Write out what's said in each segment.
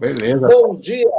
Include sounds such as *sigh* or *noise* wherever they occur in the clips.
beleza. Bom dia.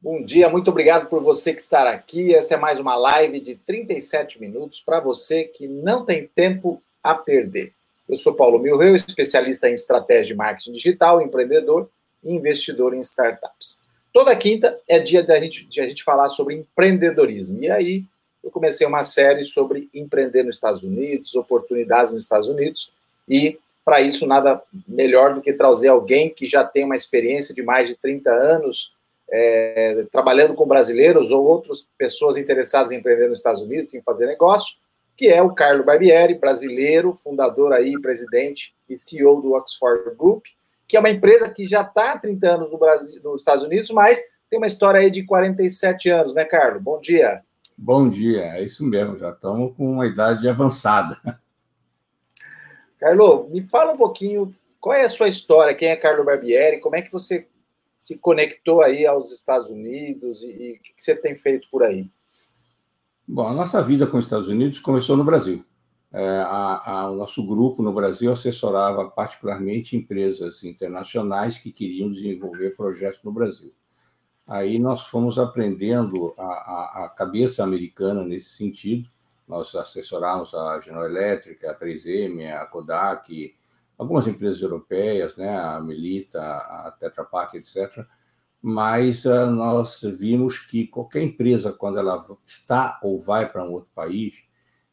Bom dia, muito obrigado por você que está aqui. Essa é mais uma live de 37 minutos para você que não tem tempo a perder. Eu sou Paulo Milreu, especialista em estratégia de marketing digital, empreendedor e investidor em startups. Toda quinta é dia da gente, de a gente falar sobre empreendedorismo. E aí eu comecei uma série sobre empreender nos Estados Unidos, oportunidades nos Estados Unidos, e para isso nada melhor do que trazer alguém que já tem uma experiência de mais de 30 anos é, trabalhando com brasileiros ou outras pessoas interessadas em empreender nos Estados Unidos, em fazer negócio, que é o Carlo Barbieri, brasileiro, fundador aí, presidente e CEO do Oxford Group, que é uma empresa que já está há 30 anos no Brasil, nos Estados Unidos, mas tem uma história aí de 47 anos, né, Carlo? Bom dia. Bom dia, é isso mesmo, já estamos com uma idade avançada. Carlo, me fala um pouquinho qual é a sua história, quem é Carlo Barbieri, como é que você se conectou aí aos Estados Unidos e, o que você tem feito por aí? Bom, a nossa vida com os Estados Unidos começou no Brasil. É, a, a, o nosso grupo no Brasil assessorava particularmente empresas internacionais que queriam desenvolver projetos no Brasil. Aí nós fomos aprendendo a, a, a cabeça americana nesse sentido. Nós assessoramos a General Electric, a 3M, a Kodak, algumas empresas europeias, né, a Melita, a Tetra Pak, etc. Mas uh, nós vimos que qualquer empresa, quando ela está ou vai para um outro país,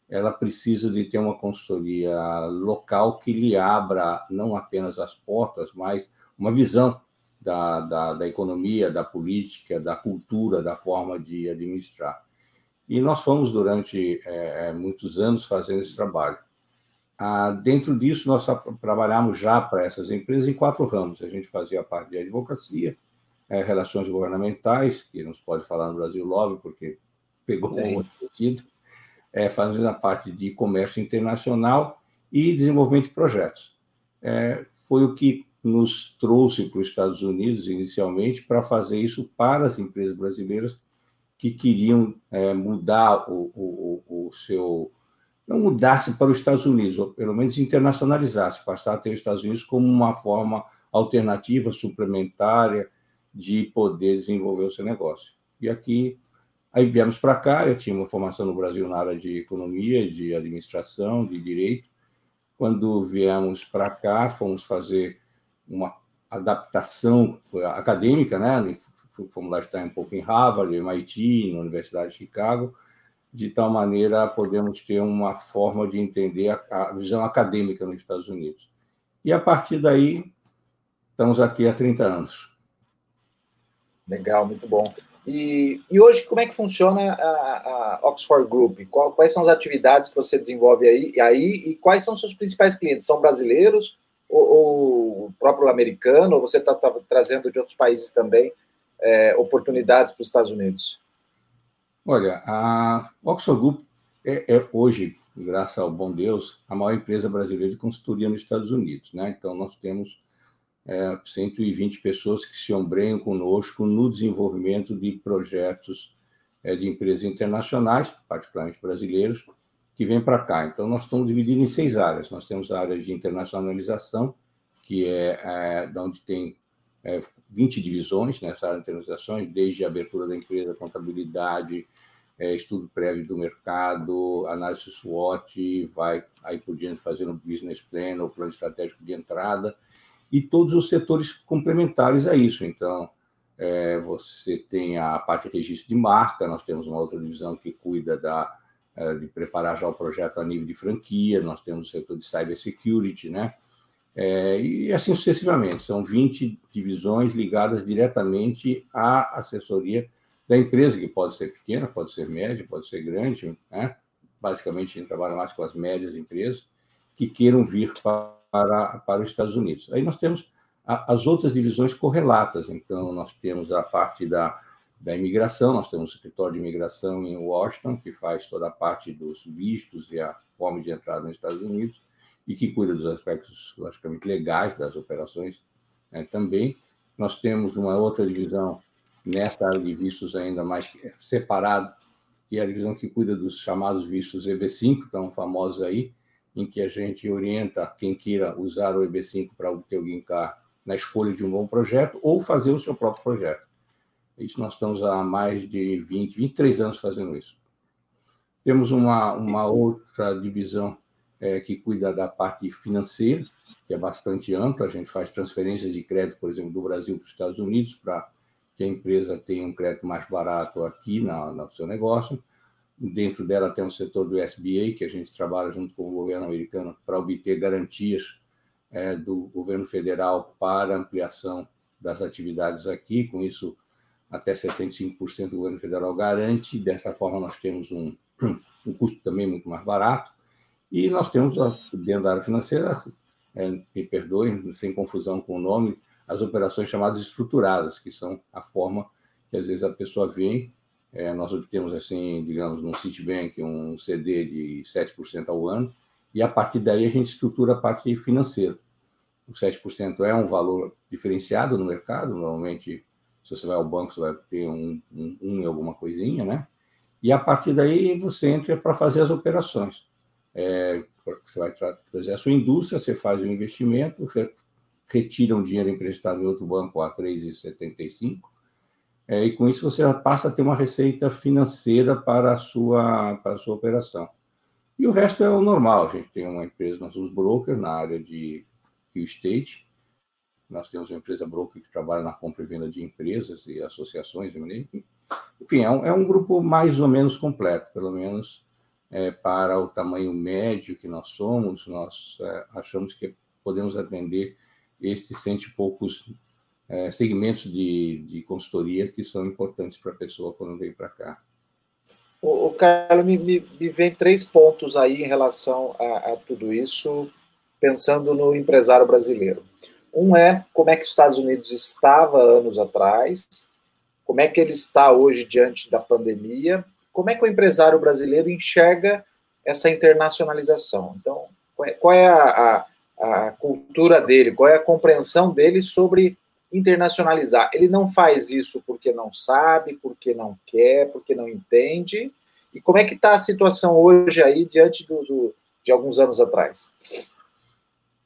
ela precisa de ter uma consultoria local que lhe abra não apenas as portas, mas uma visão da, da, da, economia, da política, da cultura, da forma de administrar. E nós fomos, durante é, muitos anos, fazendo esse trabalho. Ah, dentro disso, nós trabalhamos já para essas empresas em quatro ramos. A gente fazia a parte de advocacia, é, relações governamentais, que não se pode falar no Brasil lobby, porque pegou Sim. um outro sentido, é, fazendo a parte de comércio internacional e desenvolvimento de projetos. É, foi o que nos trouxe para os Estados Unidos inicialmente para fazer isso para as empresas brasileiras que queriam é, mudar o, o, o, seu. não mudar-se para os Estados Unidos, ou pelo menos internacionalizar-se, passar a ter os Estados Unidos como uma forma alternativa, suplementária de poder desenvolver o seu negócio. E aqui, aí viemos para cá, eu tinha uma formação no Brasil na área de economia, de administração, de direito. Quando viemos para cá, fomos fazer uma adaptação acadêmica, né? Fomos lá estar um pouco em Harvard, MIT, na Universidade de Chicago, de tal maneira podemos ter uma forma de entender a, a visão acadêmica nos Estados Unidos. E a partir daí, estamos aqui há 30 anos. Legal, muito bom. E, e hoje, como é que funciona a, a Oxford Group? Qual, quais são as atividades que você desenvolve aí, aí e quais são seus principais clientes? São brasileiros ou, ou o próprio americano, ou você está tá trazendo de outros países também é, oportunidades para os Estados Unidos? Olha, a Oxford Group é, é, hoje, graças ao bom Deus, a maior empresa brasileira de consultoria nos Estados Unidos. Né? Então, nós temos é, 120 pessoas que se ombreiam conosco no desenvolvimento de projetos é, de empresas internacionais, particularmente brasileiros, que vem para cá. Então, nós estamos divididos em seis áreas. Nós temos a área de internacionalização, que é, é onde tem é, 20 divisões nessa área de internacionalização, desde a abertura da empresa, contabilidade, é, estudo prévio do mercado, análise SWOT, vai aí por diante fazendo business plan, ou plano estratégico de entrada, e todos os setores complementares a isso. Então, é, você tem a parte de registro de marca, nós temos uma outra divisão que cuida da é, de preparar já o projeto a nível de franquia, nós temos o setor de cybersecurity, né? É, e assim sucessivamente. São 20 divisões ligadas diretamente à assessoria da empresa, que pode ser pequena, pode ser média, pode ser grande, né? Basicamente, a gente trabalha mais com as médias empresas que queiram vir para, para os Estados Unidos. Aí nós temos a, as outras divisões correlatas. Então, nós temos a parte da da imigração. Nós temos o escritório de imigração em Washington, que faz toda a parte dos vistos e a forma de entrada nos Estados Unidos, e que cuida dos aspectos, logicamente, legais das operações né, também. Nós temos uma outra divisão nessa área de vistos ainda mais separada, que é a divisão que cuida dos chamados vistos EB5, tão famosos aí, em que a gente orienta quem queira usar o EB5 para obter o green card na escolha de um bom projeto ou fazer o seu próprio projeto. Isso nós estamos há mais de 20, 23 anos fazendo isso. Temos uma, uma outra divisão é, que cuida da parte financeira, que é bastante ampla. A gente faz transferências de crédito, por exemplo, do Brasil para os Estados Unidos, para que a empresa tenha um crédito mais barato aqui na, no seu negócio. Dentro dela tem o setor do SBA, que a gente trabalha junto com o governo americano para obter garantias é, do governo federal para ampliação das atividades aqui. Com isso, até 75% do governo federal garante. Dessa forma, nós temos um, um custo também muito mais barato. E nós temos, dentro da área financeira, é, me perdoem, sem confusão com o nome, as operações chamadas estruturadas, que são a forma que às vezes a pessoa vem é, nós obtemos, assim, digamos, no Citibank, um CD de 7% ao ano, e a partir daí a gente estrutura a parte financeira. O 7% é um valor diferenciado no mercado, normalmente, se você vai ao banco, você vai ter um, um, um e alguma coisinha, né? E a partir daí você entra para fazer as operações. É, você vai fazer a sua indústria, você faz o investimento, retira um dinheiro emprestado em outro banco a 3,75, é, e com isso você passa a ter uma receita financeira para a sua, para a sua operação. E o resto é o normal. A gente tem uma empresa, nós somos broker na área de real estate. Nós temos uma empresa broker que trabalha na compra e venda de empresas e associações. Enfim, é um, é um grupo mais ou menos completo, pelo menos é, para o tamanho médio que nós somos, nós é, achamos que podemos atender estes cento e poucos é, segmentos de, de consultoria que são importantes para a pessoa quando vem para cá. O, o Carlos, me, me, me, vem três pontos aí em relação a, a, tudo isso, pensando no empresário brasileiro. Um é como é que os Estados Unidos estava anos atrás, como é que ele está hoje diante da pandemia, como é que o empresário brasileiro enxerga essa internacionalização. Então, qual é, qual é a, a, a cultura dele, qual é a compreensão dele sobre internacionalizar. Ele não faz isso porque não sabe, porque não quer, porque não entende. E como é que está a situação hoje aí diante do, do, de alguns anos atrás?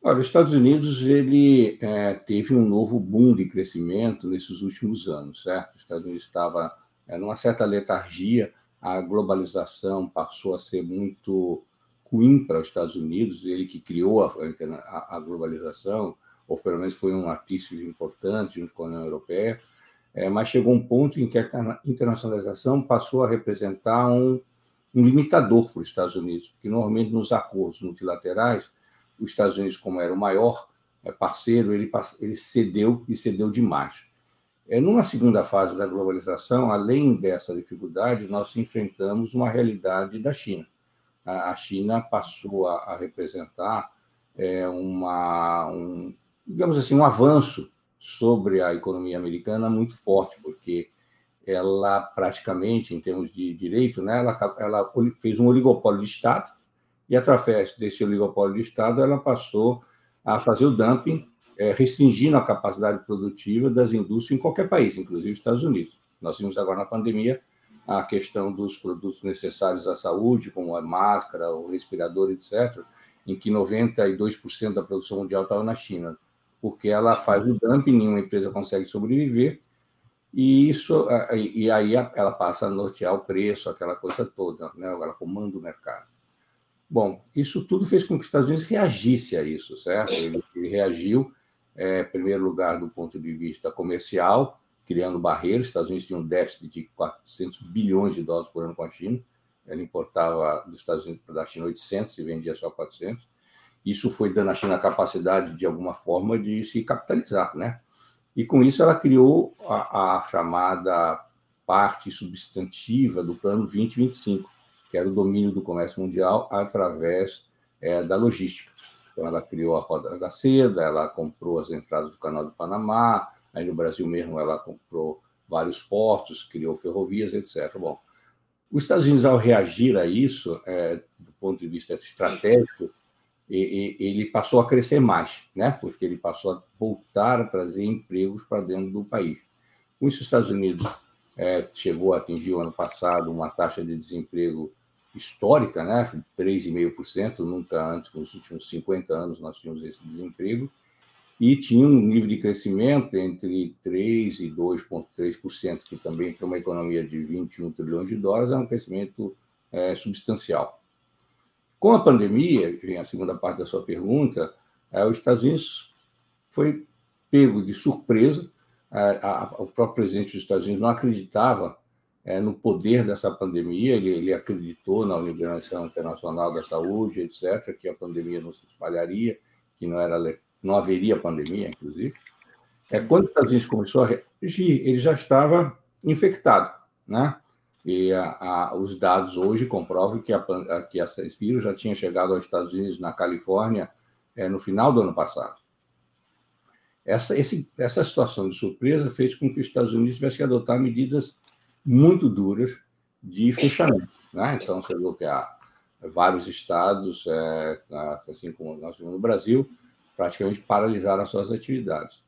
Olha, os Estados Unidos ele é, teve um novo boom de crescimento nesses últimos anos, certo? Os Estados Unidos estava é, numa certa letargia, a globalização passou a ser muito ruim para os Estados Unidos, ele que criou a, a, a globalização, ou pelo menos foi um artista importante junto com a União Europeia, é, mas chegou um ponto em que a internacionalização passou a representar um, um limitador para os Estados Unidos, porque normalmente nos acordos multilaterais, os Estados Unidos, como era o maior é, parceiro, ele, ele cedeu e cedeu demais. É, numa segunda fase da globalização, além dessa dificuldade, nós enfrentamos uma realidade da China. A, China passou a, a representar é, uma, um, digamos assim, um avanço sobre a economia americana muito forte, porque ela praticamente, em termos de direito, né, ela, ela fez um oligopólio de Estado, e através desse oligopólio de Estado, ela passou a fazer o dumping, restringindo a capacidade produtiva das indústrias em qualquer país, inclusive Estados Unidos. Nós vimos agora na pandemia a questão dos produtos necessários à saúde, como a máscara, o respirador, etc., em que 92% da produção mundial estava na China porque ela faz o dumping, nenhuma empresa consegue sobreviver, e isso e aí ela passa a nortear o preço, aquela coisa toda, né? ela comanda o mercado. Bom, isso tudo fez com que os Estados Unidos reagisse a isso, certo? Ele reagiu, é, em primeiro lugar, do ponto de vista comercial, criando barreiras. Os Estados Unidos tinham um déficit de 400 bilhões de dólares por ano com a China. Ela importava dos Estados Unidos da China 800 e vendia só 400. Isso foi dando à China a capacidade, de alguma forma, de se capitalizar, né? E com isso ela criou a, a chamada parte substantiva do Plano 2025, que era o domínio do comércio mundial através é, da logística. Então, ela criou a roda da seda, ela comprou as entradas do Canal do Panamá, aí no Brasil mesmo ela comprou vários portos, criou ferrovias, etc. Bom, os Estados Unidos, ao reagir a isso, é, do ponto de vista estratégico, ele passou a crescer mais, né? porque ele passou a voltar a trazer empregos para dentro do país. Com isso, os Estados Unidos é, chegou a atingir, o ano passado, uma taxa de desemprego histórica, né? 3,5%, nunca antes, nos últimos 50 anos, nós tínhamos esse desemprego. e tinha um nível de crescimento entre 3% e 2,3%, que também para uma economia de 21 trilhões de dólares é um crescimento é, substancial. Com a pandemia, vem a segunda parte da sua pergunta, é, os Estados Unidos foi pego de surpresa. A, a, o próprio presidente dos Estados Unidos não acreditava é, no poder dessa pandemia, ele, ele, acreditou na Organização Internacional da Saúde, etc., que a pandemia não se espalharia, que não, era, não haveria pandemia, inclusive. É, quando os Estados Unidos começou a reagir, ele já estava infectado, né? E a, a, os dados hoje comprovam que, a, que esse vírus já tinha chegado aos Estados Unidos, na Califórnia, é, no final do ano passado. Essa, esse, essa situação de surpresa fez com que os Estados Unidos tivessem que adotar medidas muito duras de fechamento. Né? Então, você viu que há vários estados, é, assim como nós vimos no Brasil, praticamente paralisaram as suas atividades.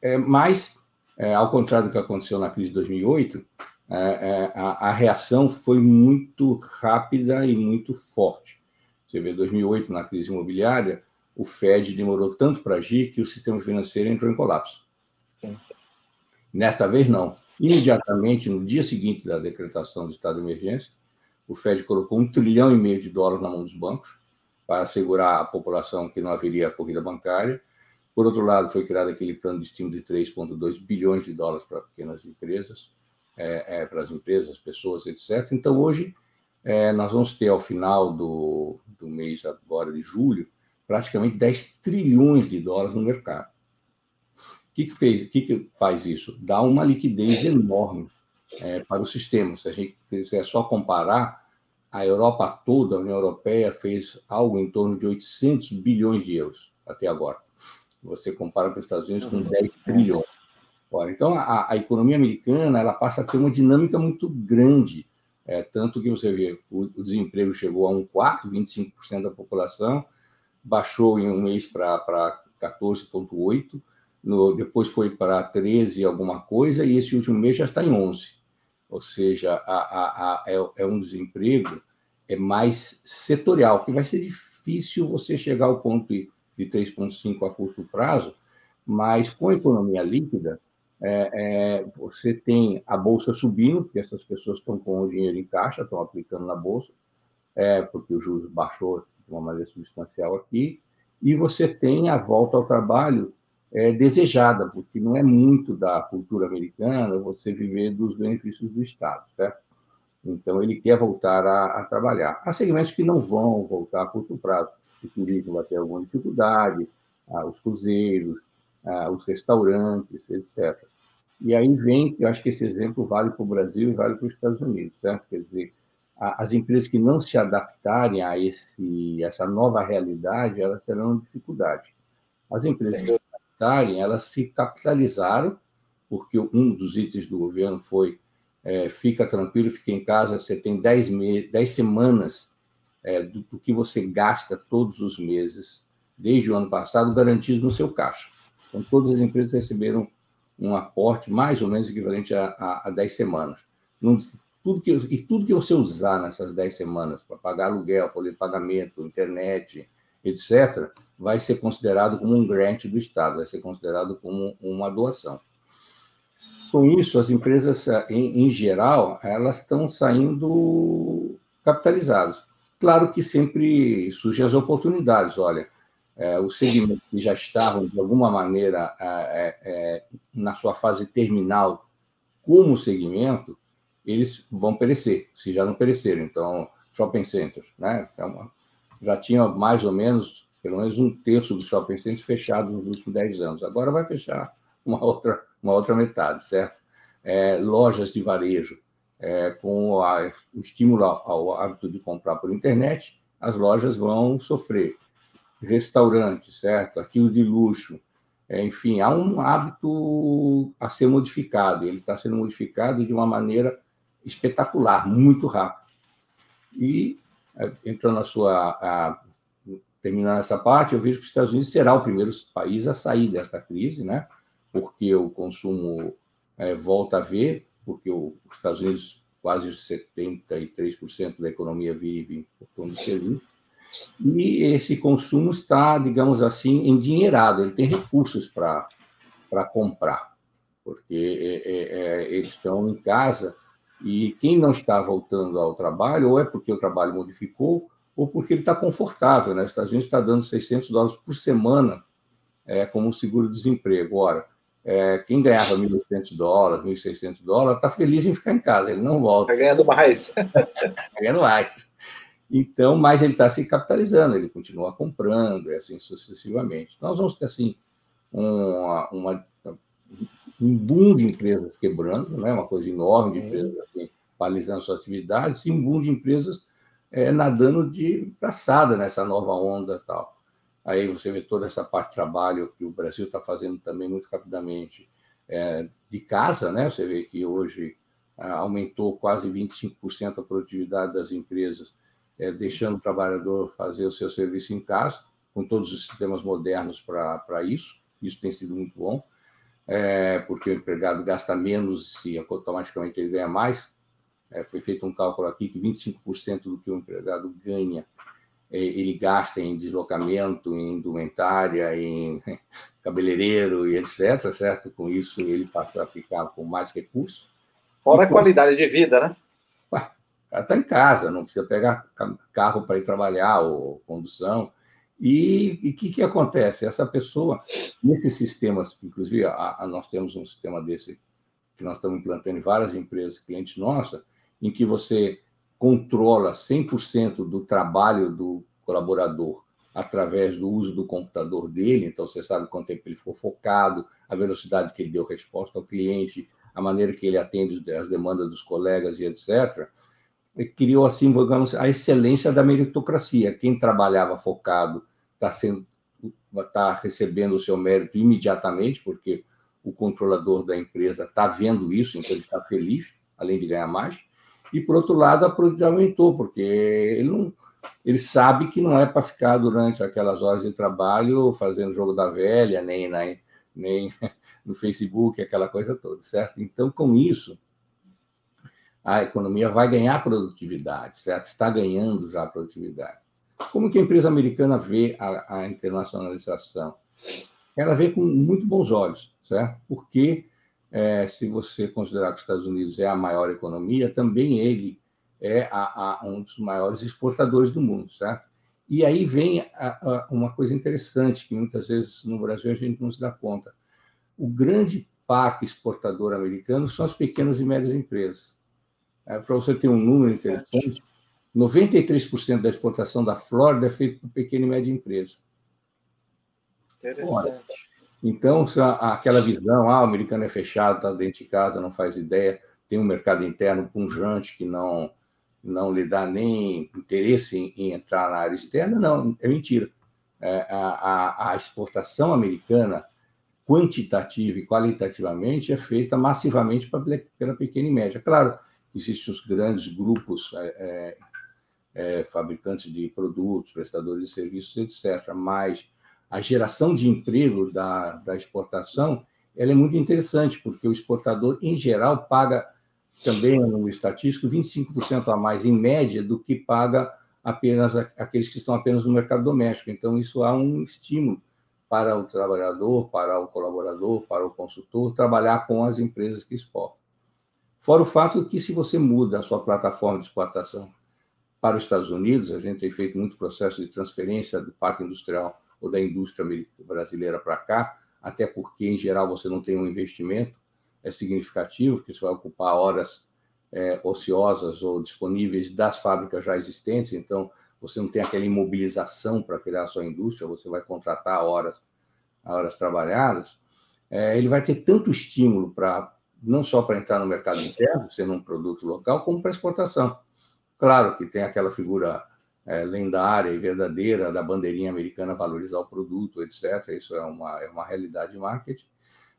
É, mas, é, ao contrário do que aconteceu na crise de 2008, é, é, a, a, reação foi muito rápida e muito forte. Você vê, 2008, na crise imobiliária, o Fed demorou tanto para agir que o sistema financeiro entrou em colapso. Sim. Nesta vez, não. Imediatamente, no dia seguinte da decretação do estado de emergência, o Fed colocou um trilhão e meio de dólares na mão dos bancos para assegurar a população que não haveria corrida bancária. Por outro lado, foi criado aquele plano de estímulo de 3,2 bilhões de dólares para pequenas empresas é, é, para as empresas, pessoas, etc. Então, hoje, é, nós vamos ter, ao final do, do mês agora de julho, praticamente 10 trilhões de dólares no mercado. O que, que, fez, que, que faz isso? Dá uma liquidez enorme é, para o sistema. Se a gente quiser só comparar, a Europa toda, a União Europeia, fez algo em torno de 800 bilhões de euros até agora. Você compara com os Estados Unidos com 10 trilhões. Ora, então, a, a, economia americana ela passa a ter uma dinâmica muito grande, é, tanto que você vê o, o desemprego chegou a um quarto, 25% da população, baixou em um mês para 14,8%, depois foi para 13 alguma coisa, e esse último mês já está em 11%. Ou seja, a, a, é, é um desemprego é mais setorial, que vai ser difícil você chegar ao ponto de 3,5% a curto prazo, mas com a economia líquida, é, é, você tem a bolsa subindo, porque essas pessoas estão com o dinheiro em caixa, estão aplicando na bolsa, é, porque o juros baixou de uma maneira substancial aqui, e você tem a volta ao trabalho é, desejada, porque não é muito da cultura americana você viver dos benefícios do Estado, certo? Então, ele quer voltar a, a trabalhar. Há segmentos que não vão voltar a curto prazo. O turismo vai ter alguma dificuldade, ah, os cruzeiros, ah, os restaurantes, etc. E aí vem, eu acho que esse exemplo vale para o Brasil e vale para os Estados Unidos, certo? Quer dizer, as empresas que não se adaptarem a esse, essa nova realidade, elas terão dificuldade. As empresas que elas se capitalizaram, porque um dos itens do governo foi é, fica tranquilo, fica em casa, você tem 10, me 10 semanas é, do, do, que você gasta todos os meses, desde o ano passado, garantido no seu caixa. Então, todas as empresas receberam um aporte mais ou menos equivalente a, a, a 10 semanas. tudo que, e tudo que você usar nessas 10 semanas para pagar aluguel, folha de pagamento, internet, etc., vai ser considerado como um grant do Estado, vai ser considerado como uma doação. Com isso, as empresas, em, geral, elas estão saindo capitalizadas. Claro que sempre surgem as oportunidades. Olha, é, os segmentos que já estavam, de alguma maneira, é, é, é, na sua fase terminal como segmento, eles vão perecer, se já não pereceram. Então, shopping centers, né? É uma, já tinha mais ou menos, pelo menos um terço dos shopping centers fechados nos últimos 10 anos. Agora vai fechar uma outra, uma outra metade, certo? É, lojas de varejo, é, com a, o estímulo ao hábito de comprar por internet, as lojas vão sofrer restaurante, certo? Aquilo de luxo. É, enfim, há um hábito a ser modificado. Ele está sendo modificado de uma maneira espetacular, muito rápido. E, entrando na sua. A, terminando essa parte, eu vejo que os Estados Unidos será o primeiro país a sair desta crise, né? porque o consumo é, volta a ver, porque os Estados Unidos, quase 73% da economia vive em torno de serviço E esse consumo está, digamos assim, endinheirado, ele tem recursos para comprar, porque é, é, é, eles estão em casa e quem não está voltando ao trabalho, ou é porque o trabalho modificou, ou porque ele está confortável. Né? Os Estados Unidos está dando 600 dólares por semana é, como seguro-desemprego. Ora, é, quem ganhava 1.800 dólares, 1.600 dólares, está feliz em ficar em casa, ele não volta. Está ganhando mais. Está *laughs* ganhando mais. Então, mas ele está se capitalizando, ele continua comprando, e assim sucessivamente. Nós vamos ter, assim, uma, uma, um boom de empresas quebrando, né? uma coisa enorme de empresas assim, paralisando suas atividades, e um boom de empresas é, nadando de braçada nessa nova onda tal. Aí você vê toda essa parte de trabalho que o Brasil está fazendo também muito rapidamente é, de casa, né? Você vê que hoje ah, aumentou quase 25% a produtividade das empresas, é, deixando o trabalhador fazer o seu serviço em casa, com todos os sistemas modernos para isso. Isso tem sido muito bom, é, porque o empregado gasta menos e automaticamente ele ganha mais. É, foi feito um cálculo aqui que 25% do que o empregado ganha é, ele gasta em deslocamento, em indumentária, em *laughs* cabeleireiro e etc, certo? Com isso, ele passa a ficar com mais recursos. Fora a qualidade de vida, né? está em casa, não precisa pegar carro para ir trabalhar ou condução. E o que, que acontece? Essa pessoa, nesses sistemas, inclusive a, a, nós temos um sistema desse que nós estamos implantando em várias empresas, clientes nossas, em que você controla 100% do trabalho do colaborador através do uso do computador dele, então você sabe quanto tempo ele ficou focado, a velocidade que ele deu resposta ao cliente, a maneira que ele atende as demandas dos colegas e etc. Criou assim, digamos, a excelência da meritocracia. Quem trabalhava focado está sendo está recebendo o seu mérito imediatamente, porque o controlador da empresa está vendo isso, então ele está feliz, além de ganhar mais. E, por outro lado, a produtividade aumentou, porque ele, não, ele sabe que não é para ficar durante aquelas horas de trabalho fazendo jogo da velha, nem, na, nem *laughs* no Facebook, aquela coisa toda, certo? Então, com isso, a economia vai ganhar produtividade, certo? Está ganhando já produtividade. Como que a empresa americana vê a, a internacionalização? Ela vê com muito bons olhos, certo? Porque é, se você considerar que os Estados Unidos é a maior economia, também ele é a, a, um dos maiores exportadores do mundo, certo? E aí vem a, uma coisa interessante que muitas vezes no Brasil a gente não se dá conta. O grande parque exportador americano são as pequenas e médias empresas. É, Para você ter um número interessante, 93% da exportação da Flórida é feito por pequena e média empresa. Interessante. Ora, então, aquela visão, ah, o americano é fechado, está dentro de casa, não faz ideia, tem um mercado interno punjante que não, não lhe dá nem interesse em, em entrar na área externa, não, é mentira. É, a, a, a, exportação americana, quantitativa e qualitativamente, é feita massivamente pra, pela pequena e média. Claro, existem os grandes grupos é, é, é fabricantes de produtos, prestadores de serviços, etc., mas a geração de emprego da, da exportação ela é muito interessante, porque o exportador, em geral, paga também no estatístico 25% a mais, em média, do que paga apenas aqueles que estão apenas no mercado doméstico. Então, isso há um estímulo para o trabalhador, para o colaborador, para o consultor, trabalhar com as empresas que exportam. Fora o fato que, se você muda a sua plataforma de exportação para os Estados Unidos, a gente tem feito muito processo de transferência do parque industrial ou da indústria brasileira para cá, até porque, em geral, você não tem um investimento é significativo, que você vai ocupar horas é, ociosas ou disponíveis das fábricas já existentes, então você não tem aquela imobilização para criar a sua indústria, você vai contratar horas, horas trabalhadas, é, ele vai ter tanto estímulo para não só para entrar no mercado interno, sendo um produto local, como para exportação. Claro que tem aquela figura é, lendária e verdadeira da bandeirinha americana valorizar o produto, etc. Isso é uma, é uma realidade de marketing.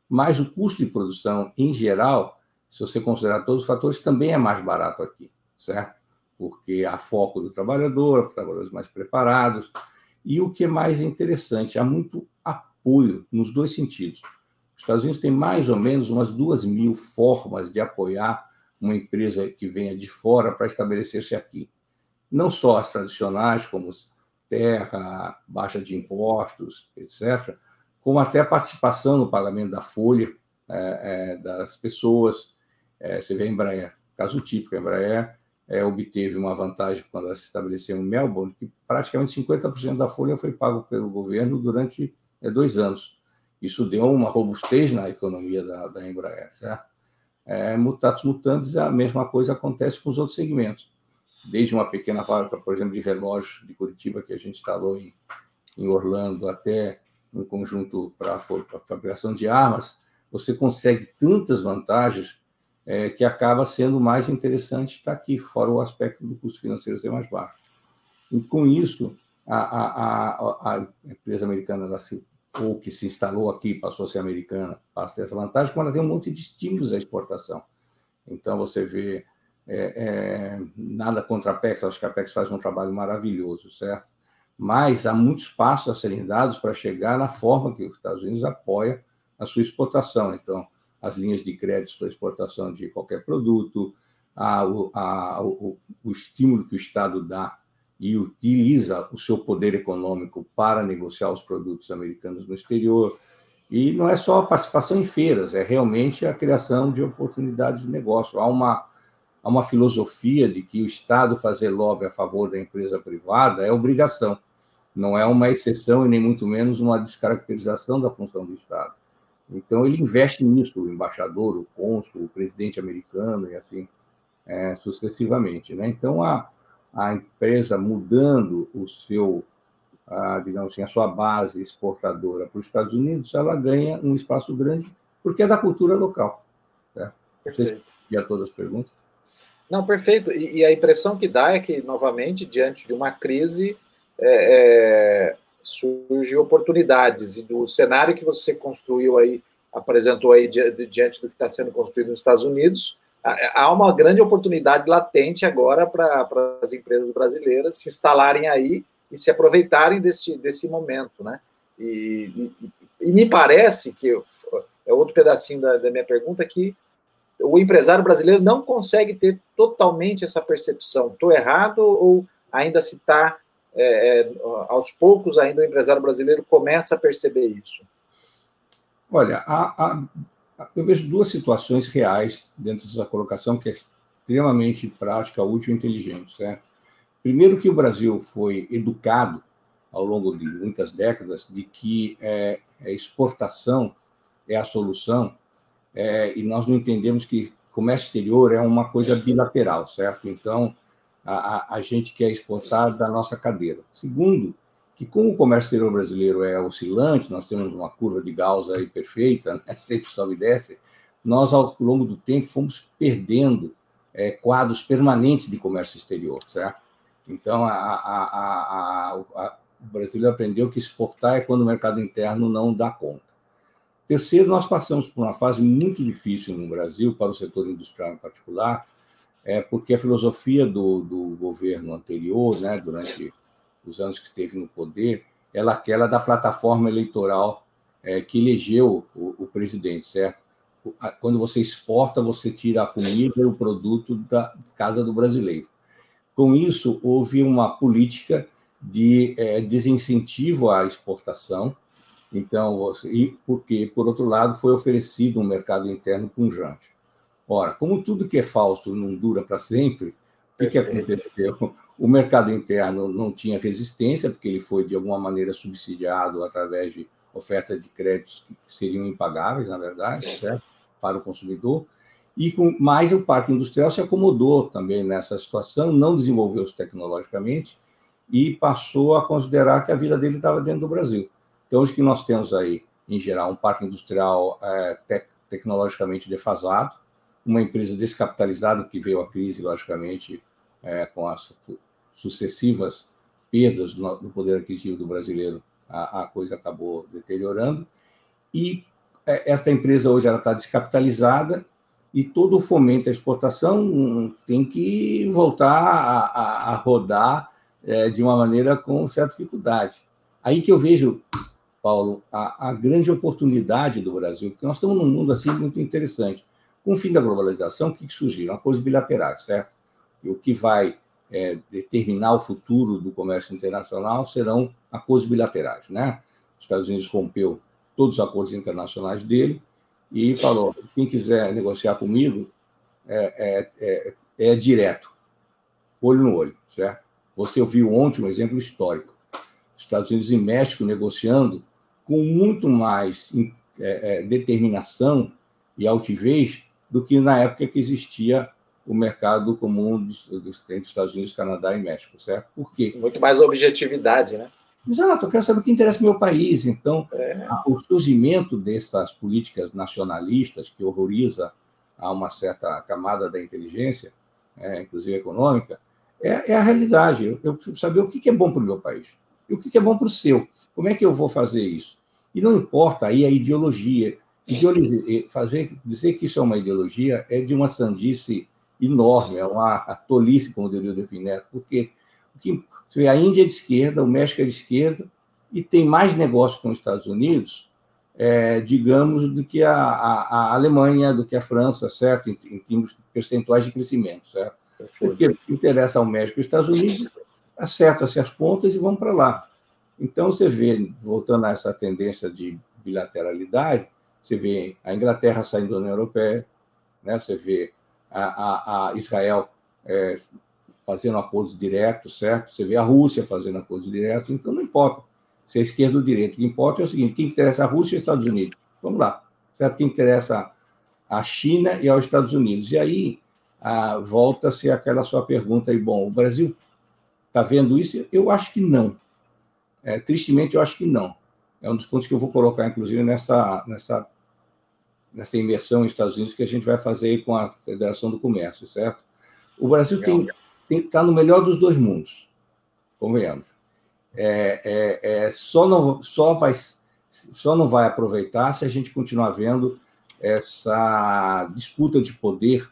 Mas o custo de produção, em geral, se você considerar todos os fatores, também é mais barato aqui, certo? Porque há foco do trabalhador, trabalhadores mais preparados. E o que é mais interessante, há muito apoio nos dois sentidos. Os Estados Unidos têm mais ou menos umas duas mil formas de apoiar uma empresa que venha de fora para estabelecer-se aqui não só as tradicionais, como terra, baixa de impostos, etc., como até participação no pagamento da folha é, é, das pessoas. É, você vê a Embraer, caso típico, a Embraer é, obteve uma vantagem quando ela se estabeleceu em Melbourne, que praticamente 50% da folha foi pago pelo governo durante é, dois anos. Isso deu uma robustez na economia da, da Embraer, certo? É, mutatis mutandis, a mesma coisa acontece com os outros segmentos. Desde uma pequena fábrica, por exemplo, de relógio de Curitiba, que a gente instalou em, em Orlando, até um conjunto para fabricação de armas, você consegue tantas vantagens é, que acaba sendo mais interessante estar aqui, fora o aspecto do custo financeiro ser mais baixo. E com isso, a, a, a, a empresa americana se ou que se instalou aqui, passou a ser americana, passa essa vantagem, quando ela tem um monte de estímulos à exportação. Então, você vê é, é, nada contra a PEX, acho que a PEX faz um trabalho maravilhoso, certo? Mas há muitos passos a serem dados para chegar na forma que os Estados Unidos apoia a sua exportação. Então, as linhas de créditos para exportação de qualquer produto, a, a, o, o estímulo que o Estado dá e utiliza o seu poder econômico para negociar os produtos americanos no exterior. E não é só a participação em feiras, é realmente a criação de oportunidades de negócio. Há uma, há uma filosofia de que o Estado fazer lobby a favor da empresa privada é obrigação, não é uma exceção e nem muito menos uma descaracterização da função do Estado. Então, ele investe nisso, o embaixador, o cônsul, o presidente americano e assim é, sucessivamente. Né? Então, a a empresa mudando o seu, a, digamos assim, a sua base exportadora para os Estados Unidos, ela ganha um espaço grande porque é da cultura local. Né? Perfeito. Não todas as perguntas. Não, perfeito. E, e, a impressão que dá é que, novamente, diante de uma crise, é, é, surgem oportunidades. E do cenário que você construiu aí, apresentou aí diante do que está sendo construído nos Estados Unidos, há uma grande oportunidade latente agora para as empresas brasileiras se instalarem aí e se aproveitarem desse, desse momento, né? E, e, e me parece que é outro pedacinho da, da, minha pergunta que o empresário brasileiro não consegue ter totalmente essa percepção. Estou errado ou ainda se está é, é, aos poucos ainda o empresário brasileiro começa a perceber isso? Olha, a, a eu vejo duas situações reais dentro dessa colocação que é extremamente prática, útil e inteligente. Certo? Primeiro que o Brasil foi educado ao longo de muitas décadas de que é, a exportação é a solução é, e nós não entendemos que comércio exterior é uma coisa bilateral, certo? Então, a, a gente quer exportar da nossa cadeira. Segundo, que como o comércio exterior brasileiro é oscilante, nós temos uma curva de Gauss aí perfeita, né? *laughs* sempre sobe e desce, nós, ao longo do tempo, fomos perdendo é, quadros permanentes de comércio exterior, certo? Então, a, a, a, o brasileiro aprendeu que exportar é quando o mercado interno não dá conta. Terceiro, nós passamos por uma fase muito difícil no Brasil, para o setor industrial em particular, é porque a filosofia do, do governo anterior, né, durante os anos que esteve no poder, ela aquela da plataforma eleitoral é, que elegeu o, o, presidente, certo? Quando você exporta, você tira a comida e o produto da casa do brasileiro. Com isso, houve uma política de é, desincentivo à exportação. Então, você, e porque, por outro lado, foi oferecido um mercado interno punjante. Ora, como tudo que é falso não dura para sempre, o que, que aconteceu? O mercado interno não tinha resistência, porque ele foi, de alguma maneira, subsidiado através de oferta de créditos que seriam impagáveis, na verdade, certo? para o consumidor. E com, mais o parque industrial se acomodou também nessa situação, não desenvolveu-se tecnologicamente e passou a considerar que a vida dele estava dentro do Brasil. Então, hoje que nós temos aí, em geral, um parque industrial é, tec tecnologicamente defasado, uma empresa descapitalizada, que veio a crise, logicamente, é, com as sucessivas perdas do poder aquisitivo do brasileiro, a, a coisa acabou deteriorando. E é, esta empresa hoje ela está descapitalizada e todo o fomento à exportação hum, tem que voltar a, a, a rodar é, de uma maneira com certa dificuldade. Aí que eu vejo, Paulo, a, a, grande oportunidade do Brasil, porque nós estamos num mundo assim muito interessante. Com o fim da globalização, o que, que surgiram? Acordos bilaterais, certo? O que vai é, determinar o futuro do comércio internacional serão acordos bilaterais. Né? Os Estados Unidos rompeu todos os acordos internacionais dele e falou: quem quiser negociar comigo é, é, é, é direto, olho no olho, certo? Você ouviu ontem um exemplo histórico. Estados Unidos e México negociando com muito mais é, é, determinação e altivez do que na época que existia o mercado comum dos, dos, entre Estados Unidos, Canadá e México, certo? Por quê? Muito mais objetividade, né? Exato, eu quero saber o que interessa meu país. Então, é. o surgimento dessas políticas nacionalistas que horroriza a uma certa camada da inteligência, é, inclusive econômica, é, é, a realidade. Eu, eu preciso saber o que é bom para o meu país e o que é bom para o seu. Como é que eu vou fazer isso? E não importa aí a ideologia. ideologia fazer, dizer que isso é uma ideologia é de uma sandice enorme, é uma tolice, como diria o Delfim Neto, porque que, a Índia é de esquerda, o México é de esquerda, e tem mais negócio com os Estados Unidos, é, digamos, do que a, a, a, Alemanha, do que a França, certo? Em, em termos percentuais de crescimento, certo? Porque o que interessa ao México e aos Estados Unidos, acerta-se as pontas e vão para lá. Então, você vê, voltando a essa tendência de bilateralidade, você vê a Inglaterra saindo da União Europeia, né? você vê a, a, a Israel é, fazendo acordos diretos, certo? Você vê a Rússia fazendo acordos diretos, então não importa se é esquerda ou direita. O que importa é o seguinte: quem interessa a Rússia e os Estados Unidos. Vamos lá, certo? Quem interessa a China e aos Estados Unidos. E aí volta-se aquela sua pergunta aí, bom, o Brasil está vendo isso? Eu acho que não. É, tristemente, eu acho que não. É um dos pontos que eu vou colocar, inclusive, nessa, nessa, nessa imersão nos Estados Unidos que a gente vai fazer com a Federação do Comércio, certo? O Brasil tem está no melhor dos dois mundos, convenhamos. É, é, é, só, não, só, vai, só não vai aproveitar se a gente continuar vendo essa disputa de poder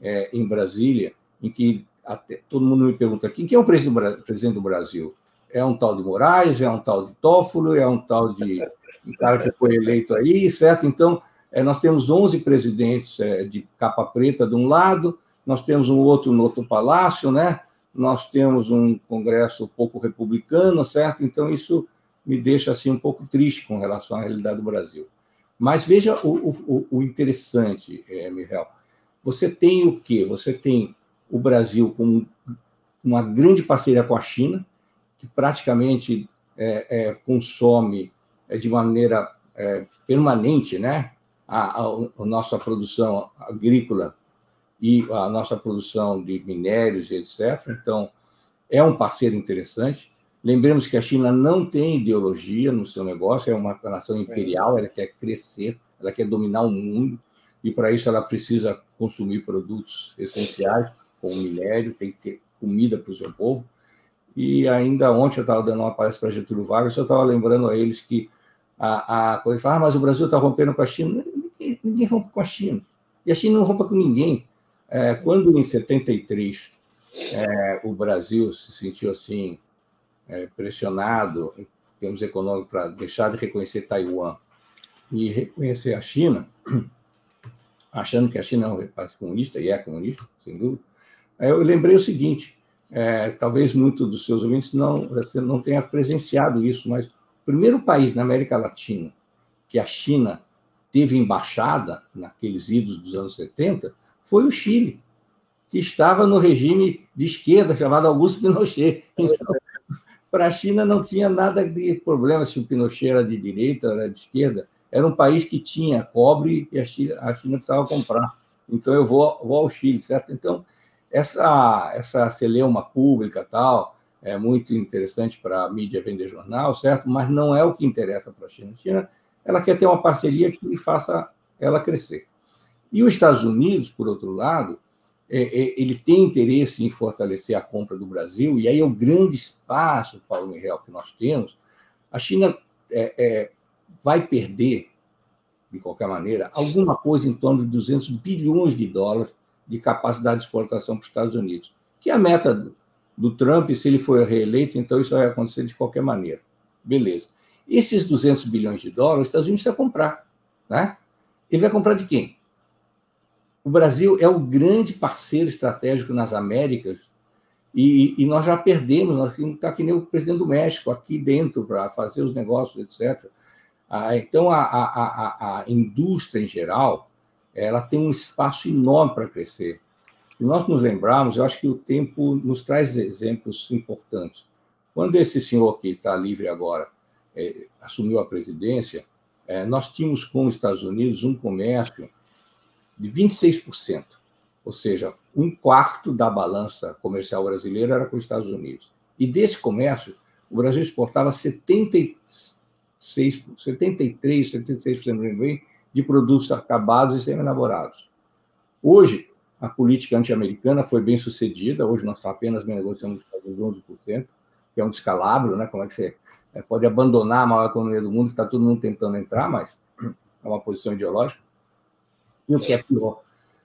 é, em Brasília, em que até, todo mundo me pergunta quem é o presidente do, presidente do Brasil? É um tal de Moraes, é um tal de Toffolo, é um tal de um cara que foi eleito aí, certo? Então, é, nós temos 11 presidentes é, de capa preta de um lado, nós temos um outro no outro palácio, né? Nós temos um Congresso pouco republicano, certo? Então, isso me deixa assim um pouco triste com relação à realidade do Brasil. Mas veja o, o, o interessante, é. Você tem o quê? Você tem o Brasil com uma grande parceria com a China, que praticamente é, é, consome é, de maneira é, permanente né, a, a, a, nossa produção agrícola e a nossa produção de minérios, etc. Então, é um parceiro interessante. Lembremos que a China não tem ideologia no seu negócio, é uma nação imperial, ela quer crescer, ela quer dominar o mundo, e para isso ela precisa consumir produtos essenciais, como minério, tem que ter comida para o seu povo. E ainda ontem eu estava dando uma palestra para Getúlio Vargas, eu estava lembrando a eles que a, a coisa fala, ah, mas o Brasil está rompendo com a China. Ninguém, rompe com a China. E a China não rompe com ninguém. É, quando em 73 é, o Brasil se sentiu assim é, pressionado em termos econômicos para deixar de reconhecer Taiwan e reconhecer a China, *clears throat* achando que a China é um país comunista, e é comunista, sem dúvida, eu lembrei o seguinte: é, talvez muitos dos seus ouvintes não, não tenha presenciado isso, mas o primeiro país na América Latina que a China teve embaixada, naqueles idos dos anos 70, foi o Chile, que estava no regime de esquerda chamado Augusto Pinochet. Então, para a China não tinha nada de problema se o Pinochet era de direita ou era de esquerda. Era um país que tinha cobre e a China, a China precisava comprar. Então eu vou, vou ao Chile, certo? Então essa essa celeuma pública tal é muito interessante para a mídia vender jornal, certo? Mas não é o que interessa para a China. A China ela quer ter uma parceria que faça ela crescer. E os Estados Unidos, por outro lado, é, é, ele tem interesse em fortalecer a compra do Brasil, e aí é o grande espaço, Paulo Miguel, que nós temos. A China é, é, vai perder, de qualquer maneira, alguma coisa em torno de 200 bilhões de dólares de capacidade de exportação para os Estados Unidos, que é a meta do, do Trump, se ele for reeleito, então isso vai acontecer de qualquer maneira. Beleza. Esses 200 bilhões de dólares, os Estados Unidos precisa comprar. Né? Ele vai comprar de quem? O Brasil é o grande parceiro estratégico nas Américas E, e nós já perdemos, nós está que nem o presidente do México aqui dentro para fazer os negócios, etc. Ah, então, a, a, a, a indústria em geral, ela tem um espaço enorme para crescer. Se nós nos lembrarmos, eu acho que o tempo nos traz exemplos importantes. Quando esse senhor que está livre agora é, assumiu a presidência, é, nós tínhamos com os Estados Unidos um comércio de 26%, ou seja, um quarto da balança comercial brasileira era com os Estados Unidos. E desse comércio, o Brasil exportava 76, 73, 76% de produtos acabados e semi-elaborados. Hoje, a política anti-americana foi bem sucedida, hoje nós apenas negociamos os 11%, que é um descalabro, né? Como é que você é, pode abandonar a maior economia do mundo, que está todo mundo tentando entrar, mas é uma posição ideológica. E o que é pior,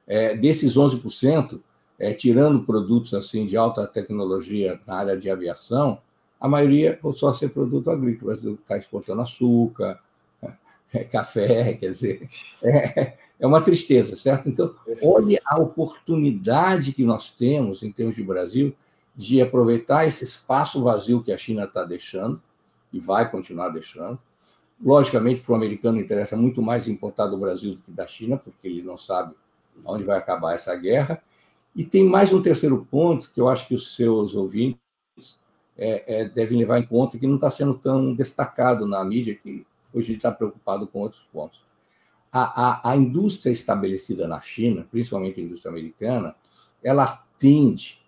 é, desses 11%, é, tirando produtos assim de alta tecnologia na área de aviação, a maioria só ser produto agrícola, está exportando açúcar, é, café, quer dizer, é, é uma tristeza, certo? Então, olhe a oportunidade que nós temos, em termos de Brasil, de aproveitar esse espaço vazio que a China está deixando, e vai continuar deixando. Logicamente, para o americano interessa muito mais importar do Brasil do que da China, porque eles não sabem onde vai acabar essa guerra. E tem mais um terceiro ponto que eu acho que os seus ouvintes é, é, devem levar em conta, que não está sendo tão destacado na mídia, que hoje está preocupado com outros pontos. A, a, a indústria estabelecida na China, principalmente a indústria americana, ela tende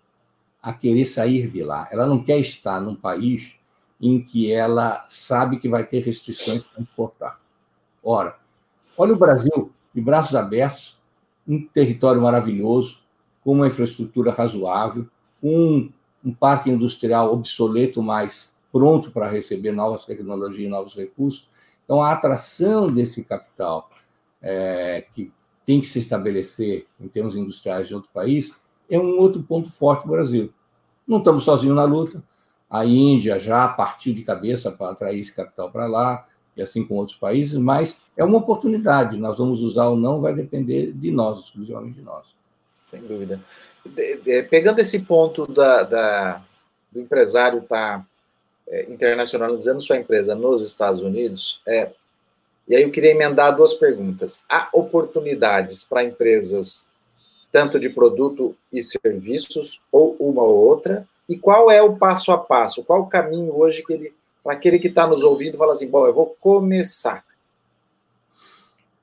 a querer sair de lá. Ela não quer estar num país em que ela sabe que vai ter restrições para importar. Ora, olha o Brasil de braços abertos, um território maravilhoso, com uma infraestrutura razoável, com um parque industrial obsoleto, mas pronto para receber novas tecnologias e novos recursos. Então, a atração desse capital é, que tem que se estabelecer em termos industriais de outro país é um outro ponto forte do Brasil. Não estamos sozinhos na luta. A Índia já partiu de cabeça para atrair esse capital para lá, e assim com outros países, mas é uma oportunidade. Nós vamos usar ou não, vai depender de nós, exclusivamente de nós. Sem dúvida. Pegando esse ponto da, da do empresário estar tá, é, internacionalizando sua empresa nos Estados Unidos, é, e aí eu queria emendar duas perguntas. Há oportunidades para empresas tanto de produto e serviços, ou uma ou outra? E qual é o passo a passo? Qual o caminho hoje que ele, para aquele que está nos ouvindo, fala assim: bom, eu vou começar?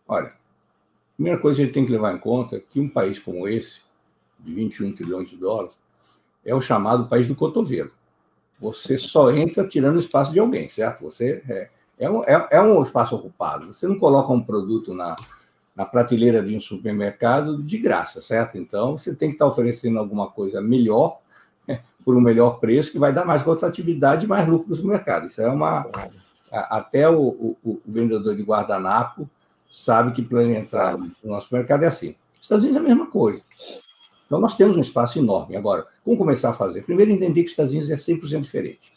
Olha, a primeira coisa que a gente tem que levar em conta é que um país como esse, de 21 trilhões de dólares, é o chamado país do cotovelo. Você só entra tirando espaço de alguém, certo? Você é, é, um, é, é um espaço ocupado. Você não coloca um produto na, na prateleira de um supermercado de graça, certo? Então, você tem que estar oferecendo alguma coisa melhor *laughs* por um melhor preço, que vai dar mais rotatividade e mais lucro para o mercado. Isso é uma. Até o, o, o vendedor de guardanapo sabe que para entrar no nosso mercado é assim. Estados Unidos é a mesma coisa. Então, nós temos um espaço enorme. Agora, como começar a fazer? Primeiro, entender que os Estados Unidos é 100% diferente.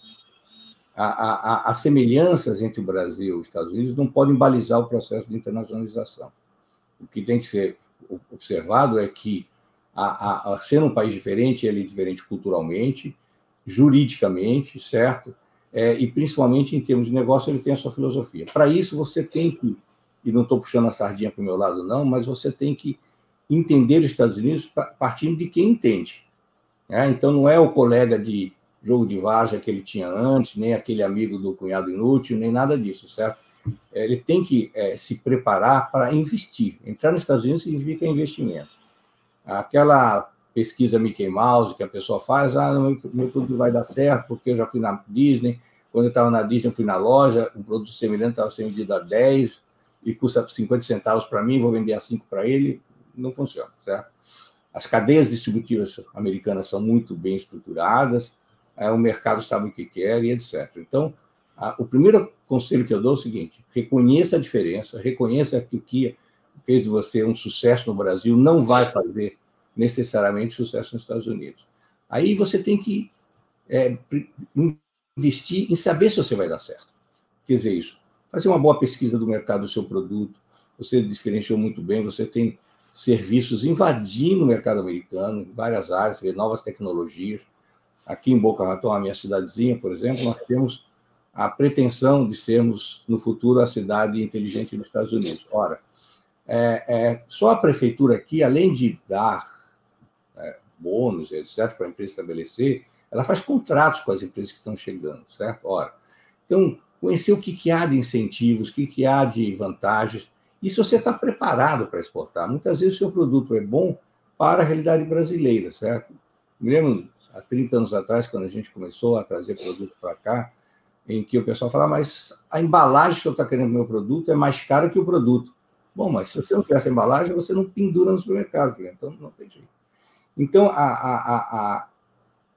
As semelhanças entre o Brasil e os Estados Unidos não podem balizar o processo de internacionalização. O que tem que ser observado é que a, a, a ser um país diferente, ele é diferente culturalmente, juridicamente, certo? É, e principalmente em termos de negócio, ele tem a sua filosofia. Para isso, você tem que, e não estou puxando a sardinha para o meu lado, não, mas você tem que entender os Estados Unidos partindo de quem entende. Né? Então, não é o colega de jogo de várzea que ele tinha antes, nem aquele amigo do cunhado inútil, nem nada disso, certo? É, ele tem que é, se preparar para investir. Entrar nos Estados Unidos significa investimento. Aquela pesquisa Mickey Mouse que a pessoa faz, ah, meu, meu produto vai dar certo, porque eu já fui na Disney, quando eu estava na Disney, eu fui na loja, um produto semelhante estava sendo vendido a 10 e custa 50 centavos para mim, vou vender a 5 para ele, não funciona, certo? As cadeias distributivas americanas são muito bem estruturadas, é, o mercado sabe o que quer e etc. Então, a, o primeiro conselho que eu dou é o seguinte: reconheça a diferença, reconheça que o que fez de você um sucesso no Brasil não vai fazer necessariamente sucesso nos Estados Unidos. Aí você tem que é, investir em saber se você vai dar certo. Quer dizer, isso. Fazer uma boa pesquisa do mercado do seu produto. Você diferenciou muito bem, você tem serviços invadindo o mercado americano, em várias áreas, ver novas tecnologias. Aqui em Boca Raton, a minha cidadezinha, por exemplo, nós temos a pretensão de sermos, no futuro, a cidade inteligente dos Estados Unidos. Ora, é, é, só a prefeitura aqui, além de dar é, bônus, etc., para a empresa estabelecer, ela faz contratos com as empresas que estão chegando, certo? Ora, então, conhecer o que, que há de incentivos, o que, que há de vantagens, e se você está preparado para exportar. Muitas vezes o seu produto é bom para a realidade brasileira, certo? Me lembro, há 30 anos atrás, quando a gente começou a trazer produto para cá, em que o pessoal fala, mas a embalagem que eu estou querendo no meu produto é mais cara que o produto. Bom, mas se você não tiver essa embalagem, você não pendura no supermercado, então não tem jeito. Então, a, a, a,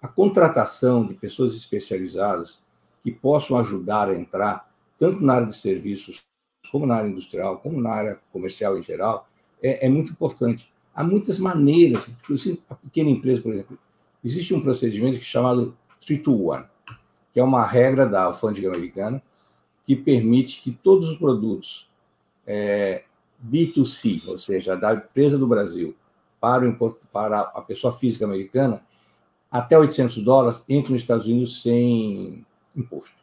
a contratação de pessoas especializadas que possam ajudar a entrar, tanto na área de serviços, como na área industrial, como na área comercial em geral, é, é muito importante. Há muitas maneiras, inclusive a pequena empresa, por exemplo, existe um procedimento que é chamado 3 to 1, que é uma regra da alfândega americana que permite que todos os produtos é, B2C, ou seja, da empresa do Brasil para, o, para a pessoa física americana, até 800 dólares entre nos Estados Unidos sem imposto.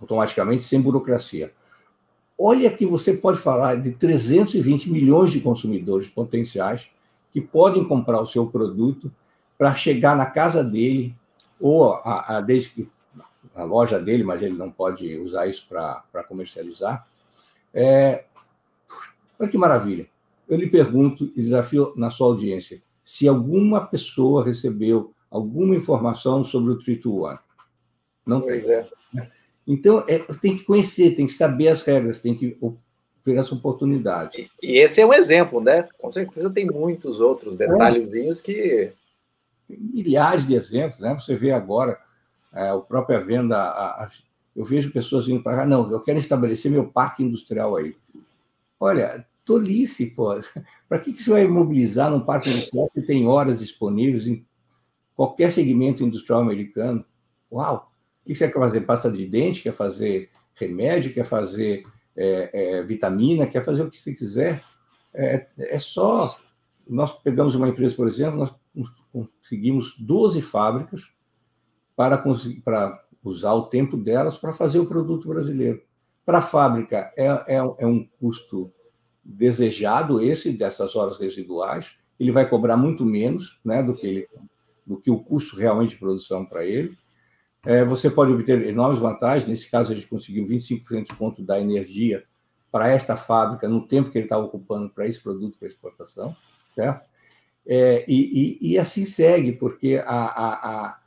Automaticamente, sem burocracia. Olha que você pode falar de 320 milhões de consumidores potenciais que podem comprar o seu produto para chegar na casa dele, ou a, a, desde que a loja dele, mas ele não pode usar isso para comercializar. É, olha que maravilha. Eu lhe pergunto e desafio na sua audiência: se alguma pessoa recebeu alguma informação sobre o 3 Não pois tem. É. Então, é, tem que conhecer, tem que saber as regras, tem que ver essa oportunidade. E, e esse é um exemplo, né? Com certeza tem muitos outros detalhezinhos que. milhares de exemplos, né? Você vê agora é, a própria venda. A, a, eu vejo pessoas vindo para cá, não, eu quero estabelecer meu parque industrial aí. Olha, tolice, pô. *laughs* Para que, que você vai imobilizar num parque industrial que tem horas disponíveis em qualquer segmento industrial americano? Uau! O que você quer fazer? Pasta de dente? Quer fazer remédio? Quer fazer é, é, vitamina? Quer fazer o que você quiser? É, é só. Nós pegamos uma empresa, por exemplo, nós conseguimos 12 fábricas para, conseguir, para usar o tempo delas para fazer o produto brasileiro. Para a fábrica, é, é, é um custo desejado esse dessas horas residuais, ele vai cobrar muito menos né, do, que ele, do que o custo realmente de produção para ele. É, você pode obter enormes vantagens. Nesse caso, a gente conseguiu 25% de desconto da energia para esta fábrica no tempo que ele estava ocupando para esse produto para exportação, certo? É, e, e, e, assim segue, porque a, a, a,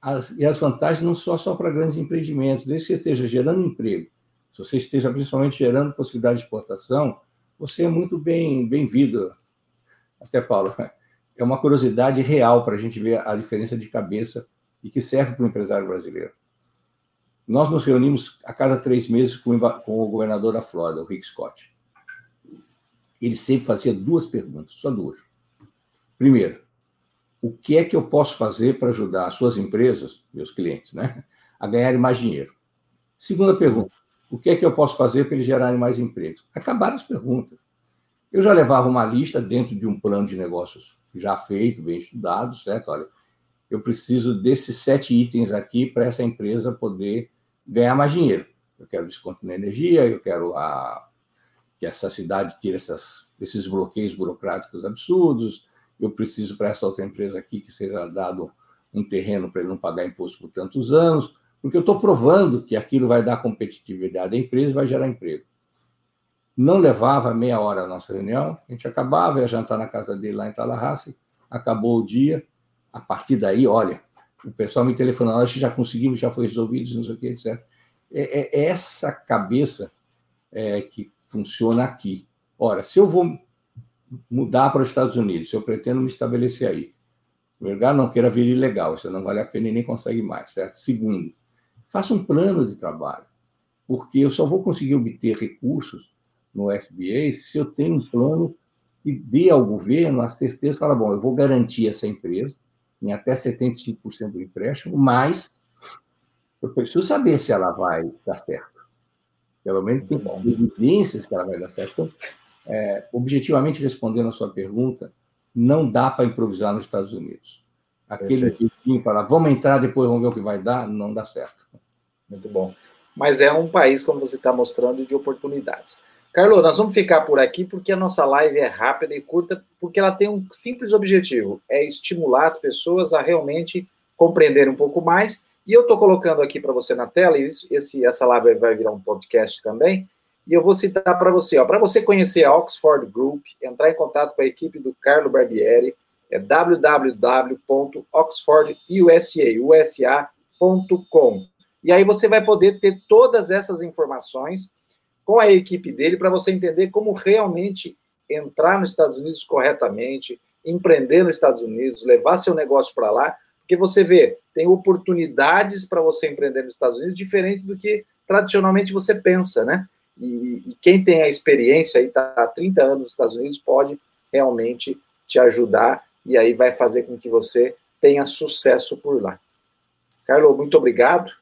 as, e as vantagens não só, só para grandes empreendimentos, desde que você esteja gerando emprego, se você esteja principalmente gerando possibilidade de exportação, você é muito bem, bem-vindo. Até, Paulo, *laughs* é uma curiosidade real para a gente ver a diferença de cabeça e que serve para o empresário brasileiro. Nós nos reunimos a cada três meses com o governador da Flórida, o Rick Scott. Ele sempre fazia duas perguntas, só duas. Primeiro, o que é que eu posso fazer para ajudar as suas empresas, meus clientes, né, a ganharem mais dinheiro? Segunda pergunta, o que é que eu posso fazer para eles gerarem mais empregos? Acabaram as perguntas. Eu já levava uma lista dentro de um plano de negócios já feito, bem estudado, certo? Olha, eu preciso desses sete itens aqui para essa empresa poder ganhar mais dinheiro. Eu quero desconto na energia, eu quero a, que essa cidade tire essas, esses bloqueios burocráticos absurdos, eu preciso para essa outra empresa aqui que seja dado um terreno para ele não pagar imposto por tantos anos, porque eu estou provando que aquilo vai dar competitividade à empresa e vai gerar emprego. Não levava meia hora a nossa reunião, a gente acabava, ia jantar na casa dele lá em Tallahassee, acabou o dia, a partir daí, olha, o pessoal me telefonou, nós já conseguimos, já foi resolvido, não sei o que, etc. É, é essa cabeça é, que funciona aqui. Ora, se eu vou mudar para os Estados Unidos, se eu pretendo me estabelecer aí, primeiro lugar, não queira vir ilegal, isso não vale a pena e nem consegue mais, certo? Segundo, faça um plano de trabalho, porque eu só vou conseguir obter recursos no SBA se eu tenho um plano que dê ao governo a certeza, fala, bom, eu vou garantir essa empresa, em até 75% do empréstimo, mas eu preciso saber se ela vai dar certo. Pelo menos tem evidências que ela vai dar certo. Então, é, objetivamente respondendo a sua pergunta, não dá para improvisar nos Estados Unidos. Aquele que falar, vamos entrar, depois vamos ver o que vai dar, não dá certo. Muito bom. Mas é um país, como você está mostrando, de oportunidades. Carlos, nós vamos ficar por aqui porque a nossa live é rápida e curta, porque ela tem um simples objetivo: é estimular as pessoas a realmente compreender um pouco mais. E eu estou colocando aqui para você na tela, e esse, essa live vai virar um podcast também. E eu vou citar para você, para você conhecer a Oxford Group, entrar em contato com a equipe do Carlo Barbieri, é www.oxfordusa.com. E aí você vai poder ter todas essas informações com a equipe dele para você entender como realmente entrar nos Estados Unidos corretamente, empreender nos Estados Unidos, levar seu negócio para lá, porque você vê, tem oportunidades para você empreender nos Estados Unidos diferente do que tradicionalmente você pensa, né? E, e quem tem a experiência aí, está há 30 anos nos Estados Unidos, pode realmente te ajudar e aí vai fazer com que você tenha sucesso por lá. Carlos, muito obrigado.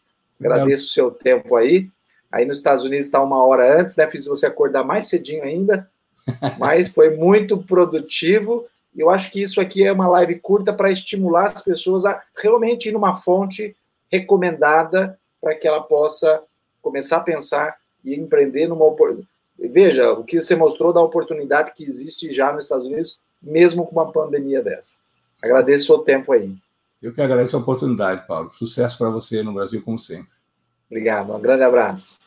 Agradeço o seu tempo aí. Aí nos Estados Unidos está uma hora antes, né? Fiz você acordar mais cedinho ainda, *laughs* mas foi muito produtivo. Eu acho que isso aqui é uma live curta para estimular as pessoas a realmente ir numa fonte recomendada para que ela possa começar a pensar e empreender numa oportunidade. Veja, o que você mostrou da oportunidade que existe já nos Estados Unidos, mesmo com uma pandemia dessa. Agradeço o seu tempo aí. Eu que agradeço a oportunidade, Paulo. Sucesso para você no Brasil, como sempre. Obrigado. Um grande abraço.